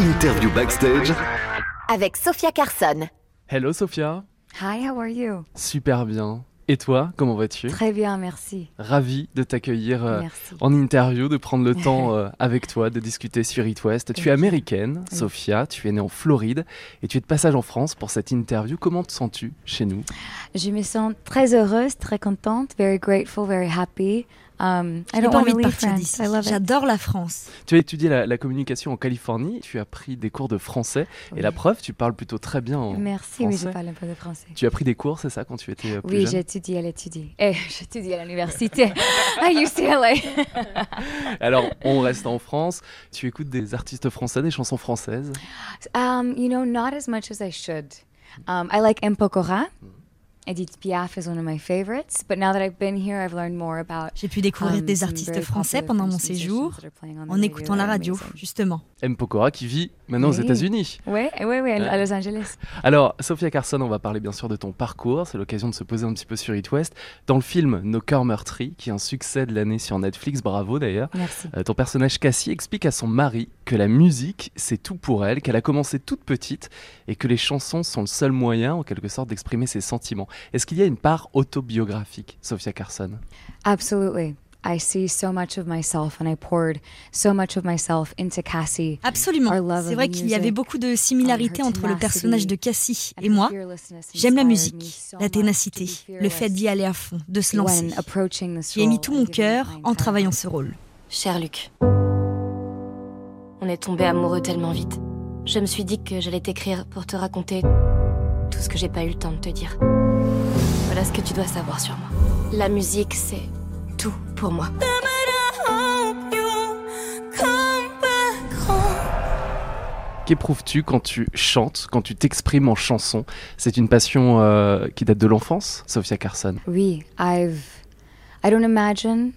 Interview backstage avec Sophia Carson. Hello Sophia. Hi, how are you? Super bien. Et toi, comment vas-tu? Très bien, merci. Ravi de t'accueillir euh, en interview, de prendre le temps euh, avec toi, de discuter sur It West. Tu es américaine, Oui. Sophia, tu es née en Floride et tu es de passage en France pour cette interview. Comment te sens-tu chez nous? Je me sens très heureuse, très contente, very grateful, very happy. Um, I J'ai don't pas envie de partir d'ici. J'adore la France. Tu as étudié la, la communication en Californie, tu as pris des cours de français et la preuve, tu parles plutôt très bien en Merci, oui, je français. parle un peu de français. Tu as pris des cours, c'est ça, quand tu étais euh, plus Oui, jeune? j'étudie à l'étudie. Eh, j'étudie à l'université à UCLA. Alors, on reste en France. Tu écoutes des artistes français, des chansons françaises? Um, you know, not as much as I should. Um, I like M. Pokora. Edith Piaf is one of my favorites, but now that I've been here, I've learned more about J'ai pu découvrir um, des artistes français pendant mon French séjour en radio écoutant la radio, amazing. justement. M. Pokora qui vit maintenant aux. États-Unis. Oui, oui, oui, à Los Angeles. Alors, Sophia Carson, on va parler bien sûr de ton parcours. C'est l'occasion de se poser un petit peu sur It West. Dans le film Nos cœurs meurtris, qui est un succès de l'année sur Netflix, bravo d'ailleurs, Merci. euh, ton personnage Cassie explique à son mari que la musique, c'est tout pour elle, qu'elle a commencé toute petite et que les chansons sont le seul moyen, en quelque sorte, d'exprimer ses sentiments. Est-ce qu'il y a une part autobiographique, Sophia Carson? Absolutely. I see so much of myself and I poured so much of myself into Cassie. Absolument. C'est vrai qu'il y avait beaucoup de similarités her entre le personnage de Cassie And et moi. J'aime la musique, la ténacité, le fait d'y aller à fond, de se lancer. when approaching this J'y ai mis role tout mon cœur my en travaillant ce rôle. Cher Luc, on est tombé amoureux tellement vite. Je me suis dit que j'allais t'écrire pour te raconter tout ce que j'ai pas eu le temps de te dire. Voilà ce que tu dois savoir sur moi. La musique, c'est tout pour moi. Qu'éprouves-tu quand tu chantes, quand tu t'exprimes en chanson? C'est une passion euh, qui date de l'enfance, Sophia Carson? Oui, I've I don't imagine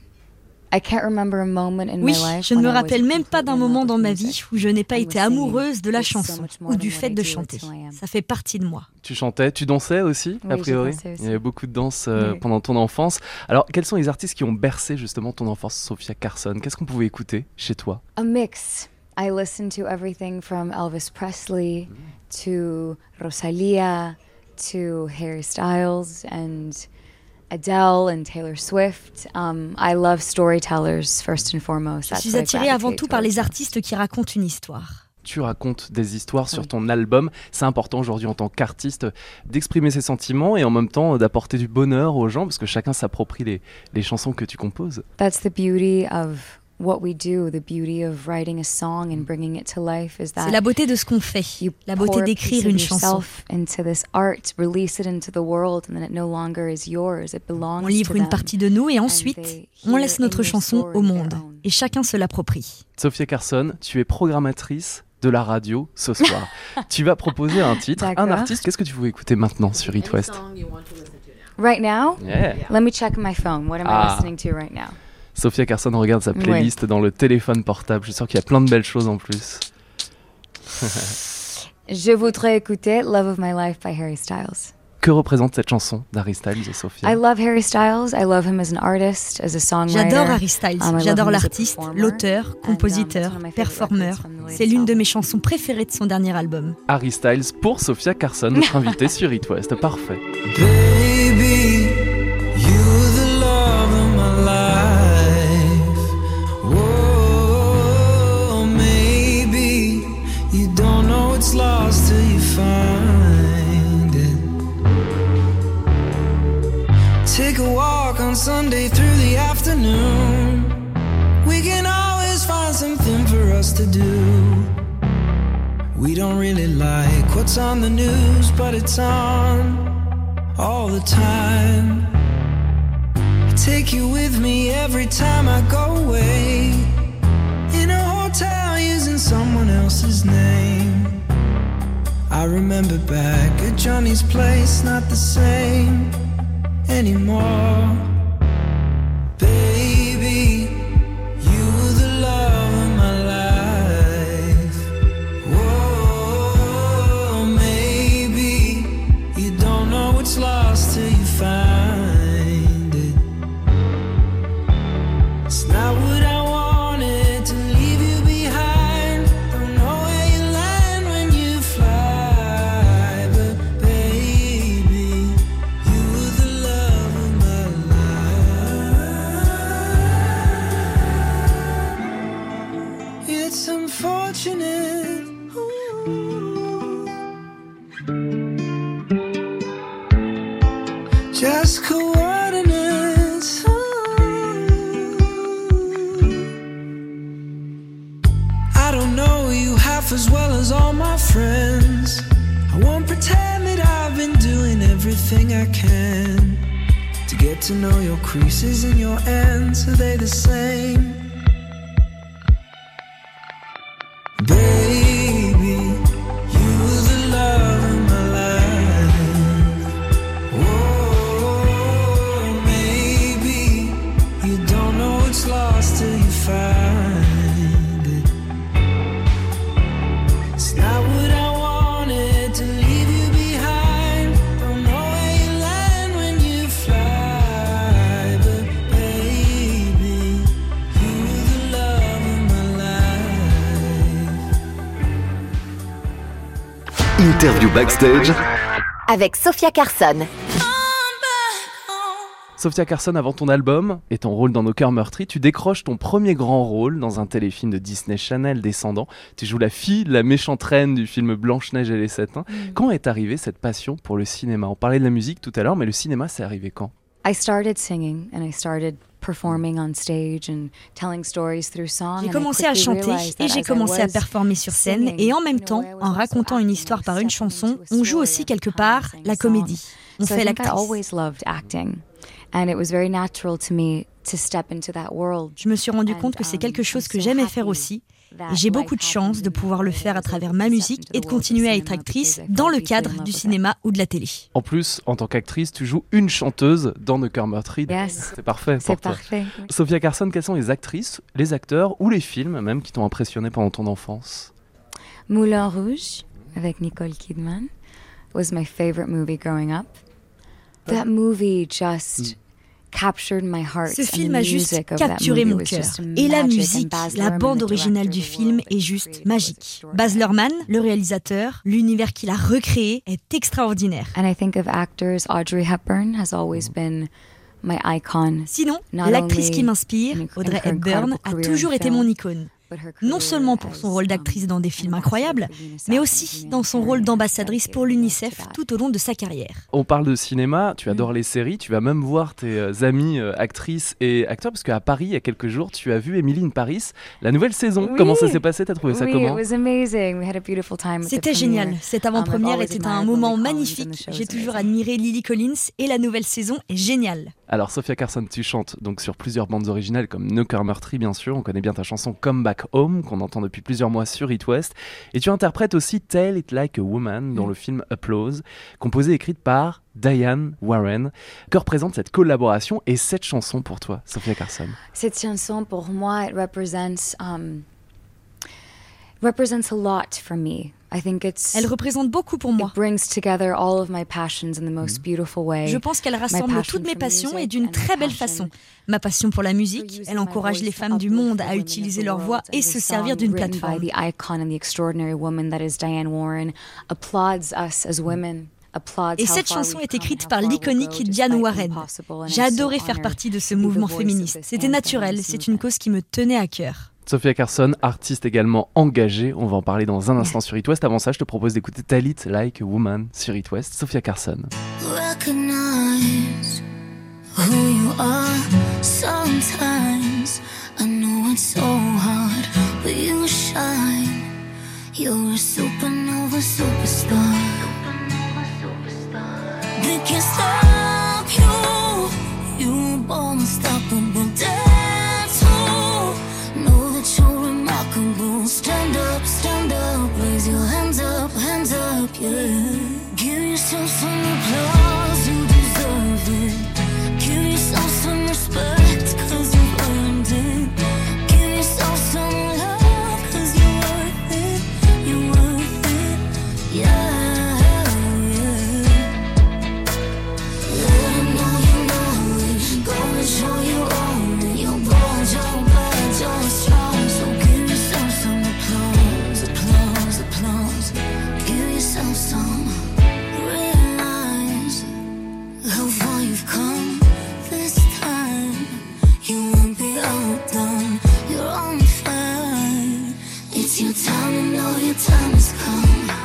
Oui, je ne me rappelle même pas d'un moment dans ma vie où je n'ai pas été amoureuse de la chanson much more ou than du fait de chanter. who I am. Ça fait partie de moi. Tu chantais, tu dansais aussi, a priori aussi. Il y avait beaucoup de danse euh, Oui. pendant ton enfance. Alors, quels sont les artistes qui ont bercé justement ton enfance, Sophia Carson? Qu'est-ce qu'on pouvait écouter chez toi? A mix. I listen to everything from Elvis Presley to Rosalia to Harry Styles and Adele and Taylor Swift. Um, I love storytellers first and foremost. Je suis attirée avant tout par les artistes qui racontent une histoire. Tu racontes des histoires sur ton album. C'est important aujourd'hui en tant qu'artiste d'exprimer ses sentiments et en même temps d'apporter du bonheur aux gens parce que chacun s'approprie les, les chansons que tu composes. That's the beauty of what we do. The beauty of writing a song and bringing it to life is that C'est la beauté de ce qu'on fait, you la pour beauté d'écrire une chanson. yourself into this art, release it into the world, and then it no longer is yours. It belongs On livre to une them. partie de nous et and ensuite, they on laisse notre chanson au their monde own. et chacun se l'approprie. Sophia Carson, tu es programmatrice de la radio ce soir. tu vas proposer un titre, un artiste. Qu'est-ce que tu veux écouter maintenant sur It West? Right now, Yeah. let me check my phone. What am Ah. I listening to right now? Sophia Carson regarde sa Ouais. playlist dans le téléphone portable. Je suis sûr qu'il y a plein de belles choses en plus. Je voudrais écouter Love of My Life by Harry Styles. Que représente cette chanson d'Harry Styles, Sophia I love Harry Styles. I love him as an artist, as a songwriter. J'adore Harry Styles, Um, I love j'adore l'artiste, l'auteur, And, um, compositeur, it's one of my favorite performeur. C'est l'une de album. mes chansons préférées de son dernier album. Harry Styles pour Sophia Carson, notre invitée sur It West. Parfait. Baby, what's on the news, but it's on all the time. I take you with me every time I go away. In a hotel using someone else's name. I remember back at Johnny's place, not the same anymore. As well as all my friends. I won't pretend that I've been doing everything I can to get to know your creases and your ends. Are they the same? Interview backstage Avec Sophia Carson. Sophia Carson, avant ton album et ton rôle dans Nos cœurs meurtris, tu décroches ton premier grand rôle dans un téléfilm de Disney Channel Descendant. Tu joues la fille de la méchante reine du film Blanche-Neige et les Sept Nains. Quand est arrivée cette passion pour le cinéma? On parlait de la musique tout à l'heure, mais le cinéma, c'est arrivé quand? I started singing and I started performing on stage and telling stories through song. J'ai commencé à chanter et j'ai commencé à performer sur scène et en même temps, en racontant une histoire par une chanson, on joue aussi quelque part la comédie. On fait l'actrice. always loved acting and it was very natural to me to step into that world. Je me suis rendu compte que c'est um, quelque chose que j'aimais faire aussi. Et j'ai beaucoup de chance de pouvoir le faire à travers ma musique et the de continuer à être actrice dans le cadre du cinéma ou de la télé. En plus, en tant qu'actrice, tu joues une chanteuse dans cœurs meurtris. Yes. C'est parfait C'est pour toi. parfait. Sophia Carson, quelles sont les actrices, les acteurs ou les films même qui t'ont impressionné pendant ton enfance? Moulin Rouge avec Nicole Kidman was my favorite movie growing up. That movie just heart. Ce film the a juste music of that capturé movie mon cœur. Et la musique, la bande the originale du film est juste magique. Baz Luhrmann, le réalisateur, l'univers qu'il a recréé est extraordinaire. And I think of actors, Audrey Hepburn has always been my icon. Sinon, l'actrice qui m'inspire, in- in Audrey Hepburn, a toujours été mon icône. Non seulement pour son as, rôle um, d'actrice dans des films incroyables, mais aussi dans son rôle d'ambassadrice pour l'UNICEF tout au long de sa carrière. On parle de cinéma, tu Mm. adores les séries, tu vas même voir tes euh, amis euh, actrices et acteurs, parce qu'à Paris, il y a quelques jours, tu as vu Emily in Paris, la nouvelle saison. Oui. Comment ça s'est passé? T'as trouvé ça Oui, comment? it was amazing. We had a beautiful time at the C'était génial. Cette Um, avant-première était un moment magnifique. J'ai toujours admiré Lily Collins et la nouvelle saison est géniale. Alors, Sophia Carson, tu chantes donc sur plusieurs bandes originales comme No Cœur Meurtri, bien sûr. On connaît bien ta chanson Come Back Home, qu'on entend depuis plusieurs mois sur It West. Et tu interprètes aussi Tell It Like a Woman dans Mm. le film Applause, composée et écrite par Diane Warren. Que représente cette collaboration et cette chanson pour toi, Sophia Carson? Cette chanson, pour moi, it represents, um, represents a lot for me. I think it's, Elle représente beaucoup pour moi. it brings together all of my passions in the most beautiful way. Je pense qu'elle rassemble passion toutes mes for passions et music d'une and my très belle passion façon. Ma passion pour la for musique, elle encourage les femmes du monde à utiliser the leur world. voix And et se song servir d'une written by plateforme. the icon and the extraordinary woman that is Diane Warren applauds us as women. applauds Et cette chanson est écrite par l'iconique Diane Warren. and J'ai adoré faire partie de ce to be the mouvement féministe. C'était naturel, c'est une cause qui me tenait à cœur. Sophia Carson, artiste également engagée. On va en parler dans un instant sur It West. Avant ça, je te propose d'écouter Talit Like a Woman sur It West. Sophia Carson. recognize who you are. Sometimes I know it's so hard, but you shine. You're a supernova superstar. They can't stop your time and know your time has come.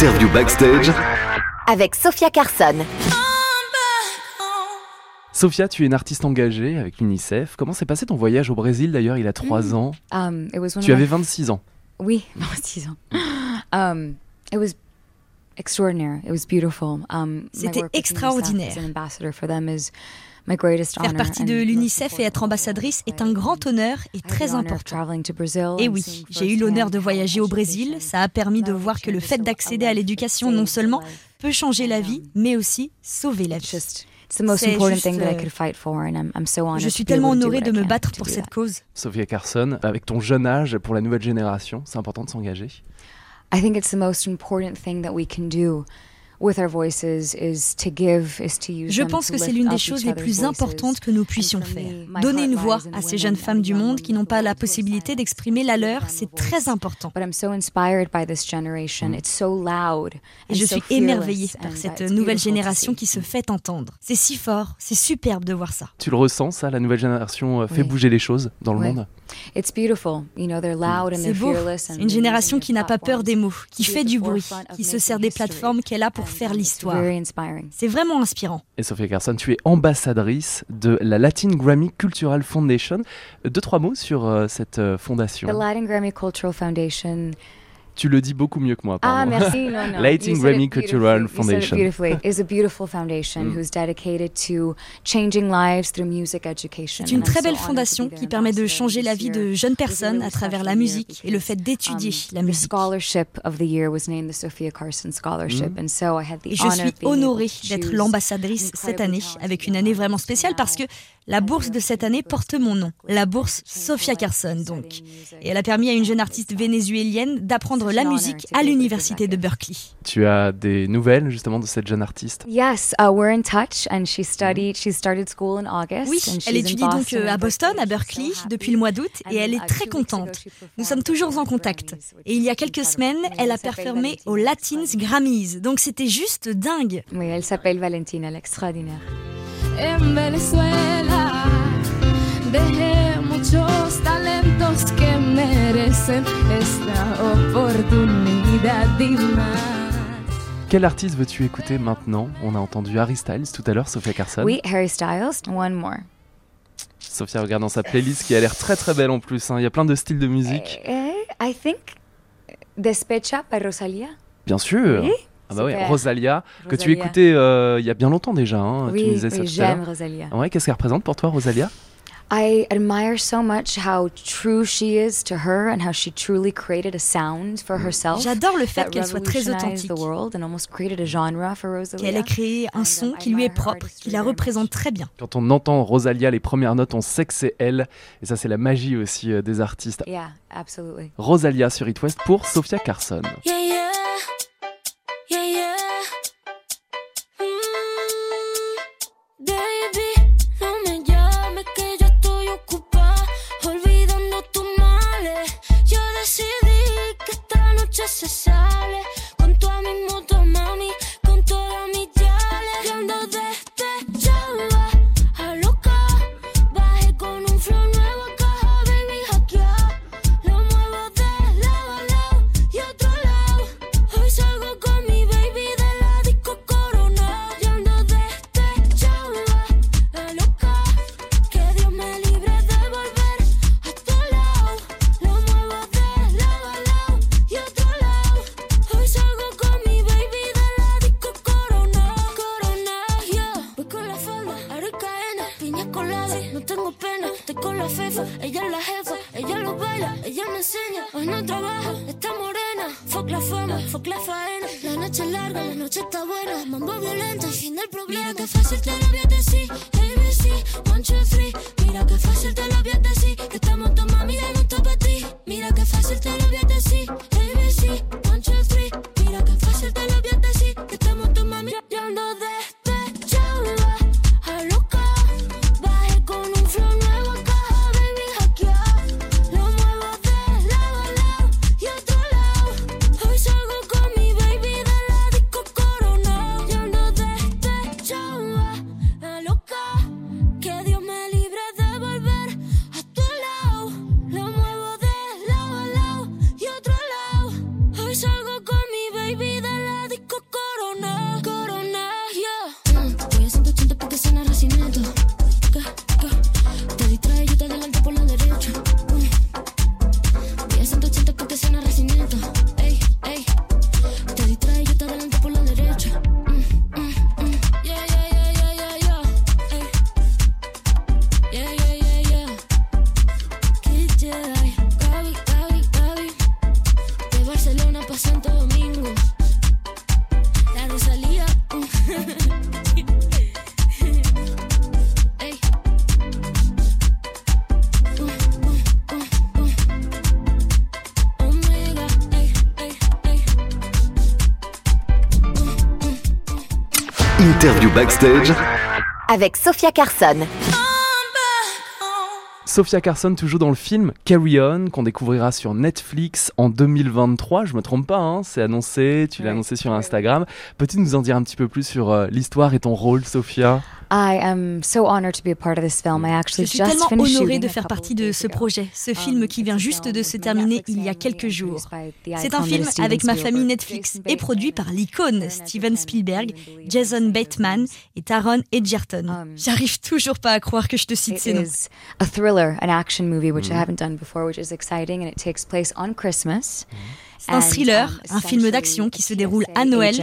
Interview backstage Avec Sophia Carson. Sophia, tu es une artiste engagée avec l'UNICEF. Comment s'est passé ton voyage au Brésil d'ailleurs il y a trois ans? Um, it was one Tu avais 26 ans. Oui, non, six ans. Um, it was extraordinary. It was beautiful. Um, C'était UNICEF extraordinaire. Faire honor partie de l'UNICEF et être ambassadrice est un grand honneur et très important. Et and oui, j'ai eu l'honneur de voyager au Brésil. Ça a permis de voir que le fait d'accéder à l'éducation non seulement peut changer la vie, mais aussi sauver la vie. euh, Je suis tellement honorée de me battre pour cette cause. Sophia Carson, avec ton jeune âge pour la nouvelle génération, c'est important de s'engager? I think it's the most important thing that we can do with our voices is to give, is to use Je pense que c'est l'une des choses les plus importantes que nous puissions faire. Donner une voix à the ces jeunes femmes du young monde qui n'ont pas la possibilité d'exprimer la leur, c'est très important. But I'm so inspired by this generation. It's so loud. Et and je so suis émerveillée par cette it's nouvelle génération qui se fait entendre. C'est si fort, c'est superbe de voir ça. Tu le ressens, ça La nouvelle génération euh, fait Oui. bouger les choses dans le monde? It's beautiful. You know, they're loud and C'est they're beau. fearless. C'est and une génération qui n'a pas peur des mots, qui platforms to fait du the bruit, qui se sert des history. plateformes qu'elle a pour faire it's l'histoire. Very inspiring. C'est vraiment inspirant. Et Sophia Carson, tu es ambassadrice de la Latin Grammy Cultural Foundation. Euh, Deux, trois mots sur euh, cette euh, fondation. The Latin Grammy Cultural Foundation Tu le dis beaucoup mieux que moi, Ah, merci. No, no. Latin You said Grammy Cultural beautifully. You said it Foundation. It's a beautiful foundation Mm. who's dedicated to changing lives through music education. C'est une très belle fondation qui permet de changer la vie de jeunes personnes à travers la musique et le fait d'étudier la the musique. scholarship of the year was named the Sophia Carson Scholarship, and so I had the Et je honor suis of being able honorée to d'être l'ambassadrice cette année, avec une année vraiment spéciale parce que la bourse de cette année porte mon nom, la bourse Sofia Carson donc. Et elle a permis à une jeune artiste vénézuélienne d'apprendre la musique à l'université de Berkeley. Tu as des nouvelles justement de cette jeune artiste? Yes, uh, we're in touch, and she studied. She started school in August. Oui, and she's elle in étudie donc euh, à and Boston, à Berkeley. Depuis le mois d'août, et elle And, est uh, très two weeks ago, contente. she performed Nous sommes at toujours the en contact. Et il y a quelques semaines, elle a performé Valentina, aux Latins extraordinaire. Grammys. Donc c'était juste dingue. Oui, elle s'appelle Valentina, elle est extraordinaire. En Venezuela dejé muchos talentos que merecen esta oportunidad y más. Quel artiste veux-tu écouter maintenant? On a entendu Harry Styles tout à l'heure, Sophia Carson. Oui, Harry Styles, one more. Sophia regarde dans sa playlist qui a l'air très très belle en plus. hein. Il y a plein de styles de musique. Eh, I think Despecha by Rosalia. Bien sûr. Oui, Ah bah super. Rosalia, que tu écoutais euh, il y a bien longtemps déjà. hein, tu Oui, me disais ça oui j'aime Rosalia. Ouais, qu'est-ce qu'elle représente pour toi, Rosalia? I admire so much how true she is to her and how she truly created a sound for herself. J'adore le fait that qu'elle soit très revolutionized authentique, the world and almost created a genre for Rosalia. qu'elle ait créé un son qui lui est propre, qui la représente très bien. Quand on entend Rosalia, les premières notes, on sait que c'est elle. Et ça, c'est la magie aussi euh, des artistes. Yeah, absolutely. Rosalia sur It West pour Sophia Carson. Yeah, yeah. Interview backstage Avec Sophia Carson. Sophia Carson, toujours dans le film Carry On, qu'on découvrira sur Netflix en 2023. Je me trompe pas, hein, c'est annoncé, tu l'as Ouais. annoncé sur Instagram. Peux-tu nous en dire un petit peu plus sur euh, l'histoire et ton rôle, Sophia? I am so honored to be a part of this film. I Je suis just tellement honorée de faire partie de ce projet, ce film Um, qui vient juste film de se terminer il y a quelques jours. C'est un film avec ma famille. Netflix et produit par l'icône Steven Spielberg, Jason Bateman et Taron Egerton. Um, J'arrive toujours pas à croire que je te cite It ces noms. is a thriller, an action movie, which I haven't done before, which is exciting, and it takes place on Christmas. C'est un And, thriller, um, un film d'action qui se déroule à Noël.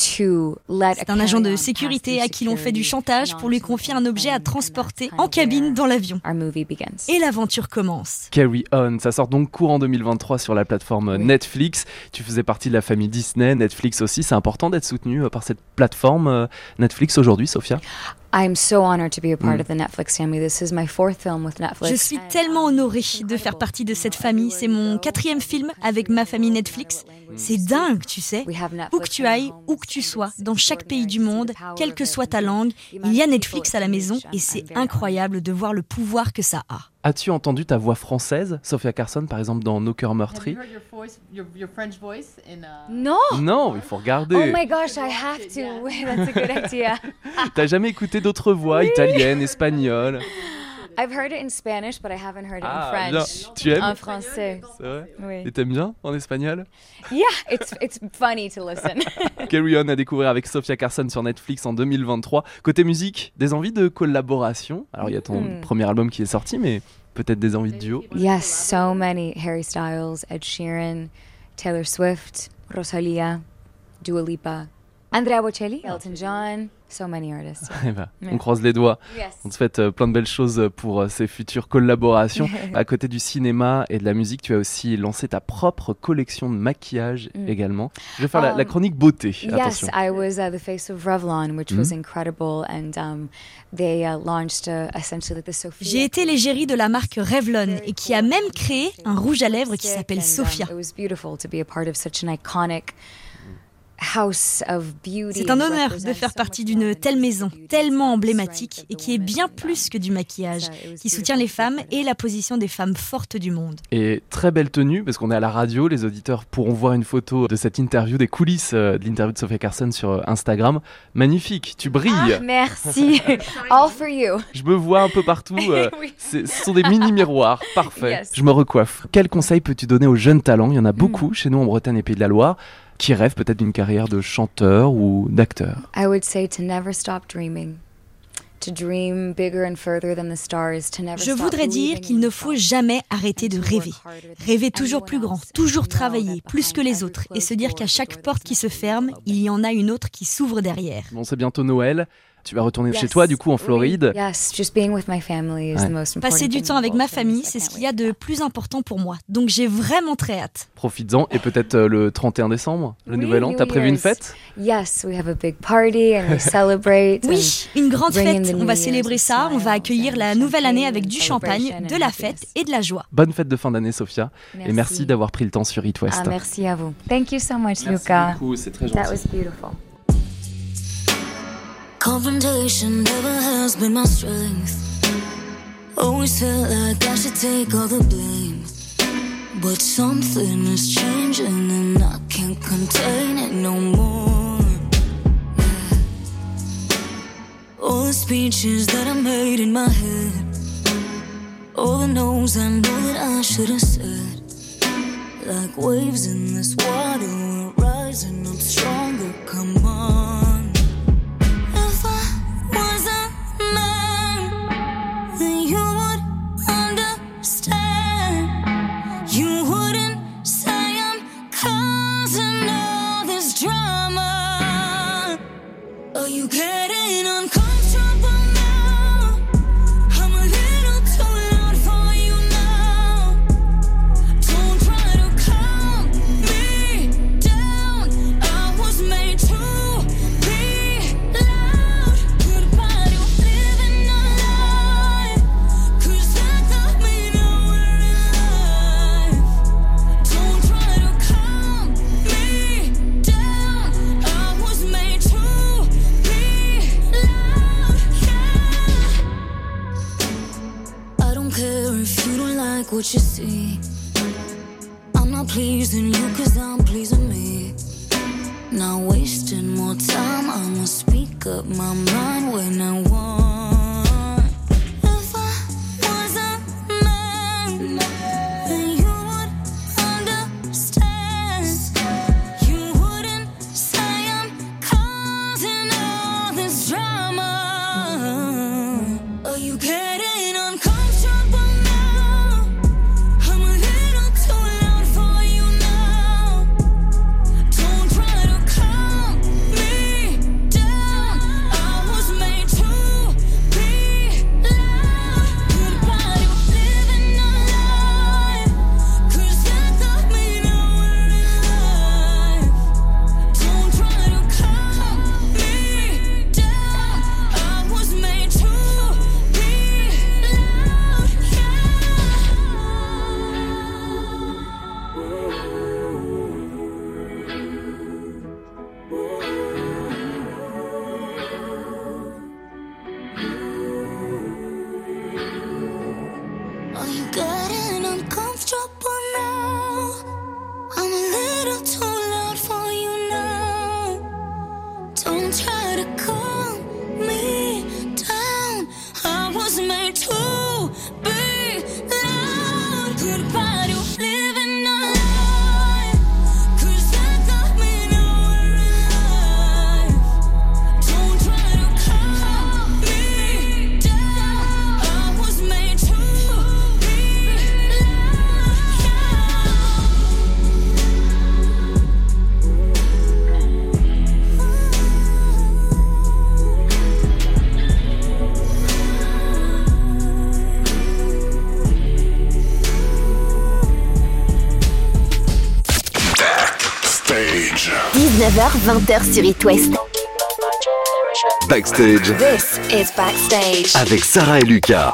C'est un agent de sécurité à qui l'on fait du chantage pour lui confier un objet à transporter en cabine dans l'avion. Et l'aventure commence. Carry On, ça sort donc courant 2023 sur la plateforme Oui. Netflix. Tu faisais partie de la famille Disney, Netflix aussi. C'est important d'être soutenu euh, par cette plateforme euh, Netflix aujourd'hui, Sophia? I'm so honored to be a part Mm. of the Netflix family. This is my fourth film with Netflix. Je suis tellement honorée de faire partie de cette famille. C'est mon quatrième film avec ma famille Netflix. C'est dingue, tu sais. We have Où que tu ailles, où que tu sois, dans chaque pays du monde, quelle que it. soit ta langue, il y a Netflix à la maison et c'est incroyable de voir le pouvoir que ça a. As-tu entendu ta voix française, Sophia Carson, par exemple, dans Nos cœurs meurtris you heard your voice, your, your French voice in uh, No. Non, il faut regarder. Oh my gosh, I have to. That's a good idea. T'as jamais écouté d'autres voix, italiennes, espagnoles? I've heard it in Spanish, but I haven't heard it Ah, in bien. French. Tu aimes En français. C'est vrai Oui. Et t'aimes bien en espagnol? Yeah, it's it's funny to listen. Carry On à découvrir avec Sophia Carson sur Netflix en 2023. Côté musique, des envies de collaboration? Alors il y a ton Hmm. premier album qui est sorti, mais peut-être des envies de duo? Yes, so many Harry Styles, Ed Sheeran, Taylor Swift, Rosalia, Dua Lipa, Andrea Bocelli, Elton John. So many artists. Eh ben. On croise les doigts. Yes. On te souhaite euh, plein de belles choses pour euh, ces futures collaborations. à côté du cinéma et de la musique, tu as aussi lancé ta propre collection de maquillage Mm. également. Je vais faire la, la Um, chronique beauté. Yes, Attention. I was uh, the face of Revlon, which was Mhm. incredible, and um, they uh, launched uh, essentially like the Sophia. J'ai été l'égérie de la marque Revlon et qui a même créé un rouge à lèvres qui s'appelle Sophia. it was beautiful to be a part of such an iconic house of beauty. C'est un honneur de faire partie d'une telle maison, beauty, tellement emblématique et qui est women bien and, plus que du maquillage, qui soutient les femmes et la position des femmes fortes du monde. Et très belle tenue, parce qu'on est à la radio, les auditeurs pourront voir une photo de cette interview, des coulisses euh, de l'interview de Sophia Carson sur euh, Instagram. Magnifique, tu brilles. Ah, merci. All for you. Je me vois un peu partout. euh, Oui. ce sont des mini miroirs, parfait. Yes. Je me recoiffe. Quel conseil peux-tu donner aux jeunes talents? Il y en a beaucoup Hmm. chez nous en Bretagne et Pays de la Loire qui rêvent peut-être d'une carrière de chanteur ou d'acteur. I would say to never stop dreaming. To dream bigger and further than the stars, to never Je stop voudrais dire qu'il ne faut jamais arrêter de and to work rêver. Rêver toujours plus grand, toujours travailler, that plus que les autres, et se dire qu'à chaque porte qui se ferme, il y en a une autre qui s'ouvre derrière. Bon, c'est bientôt Noël. Tu vas retourner chez Yes. toi, du coup, en Floride. Yes, just being with my family is Ouais. the most important Passer du thing temps avec ma famille, c'est ce qu'il y a de plus important pour moi. Donc j'ai vraiment très hâte. Profites-en. Et peut-être euh, le 31 décembre, le Oui, nouvel an. T'as prévu une fête? Yes, we have a big party and we celebrate. Oui, une grande fête. On va célébrer ça. On va accueillir la nouvelle année avec du champagne, de la fête et de la joie. Bonne fête de fin d'année, Sophia. Et merci d'avoir pris le temps sur It West. Ah, merci à vous. Thank you so much, Luca. beaucoup, c'est très That was beautiful. Confrontation never has been my strength. Always felt like I should take all the blame. But something is changing and I can't contain it no more. All the speeches that I made in my head. All the no's I know that I should have said. Like waves in this water, what you see. I'm not pleasing you cause I'm pleasing me. Not wasting more time, I'ma speak up my mind when I ah 19h, 20h sur It West. Backstage This is Backstage. avec Sarah et Lucas.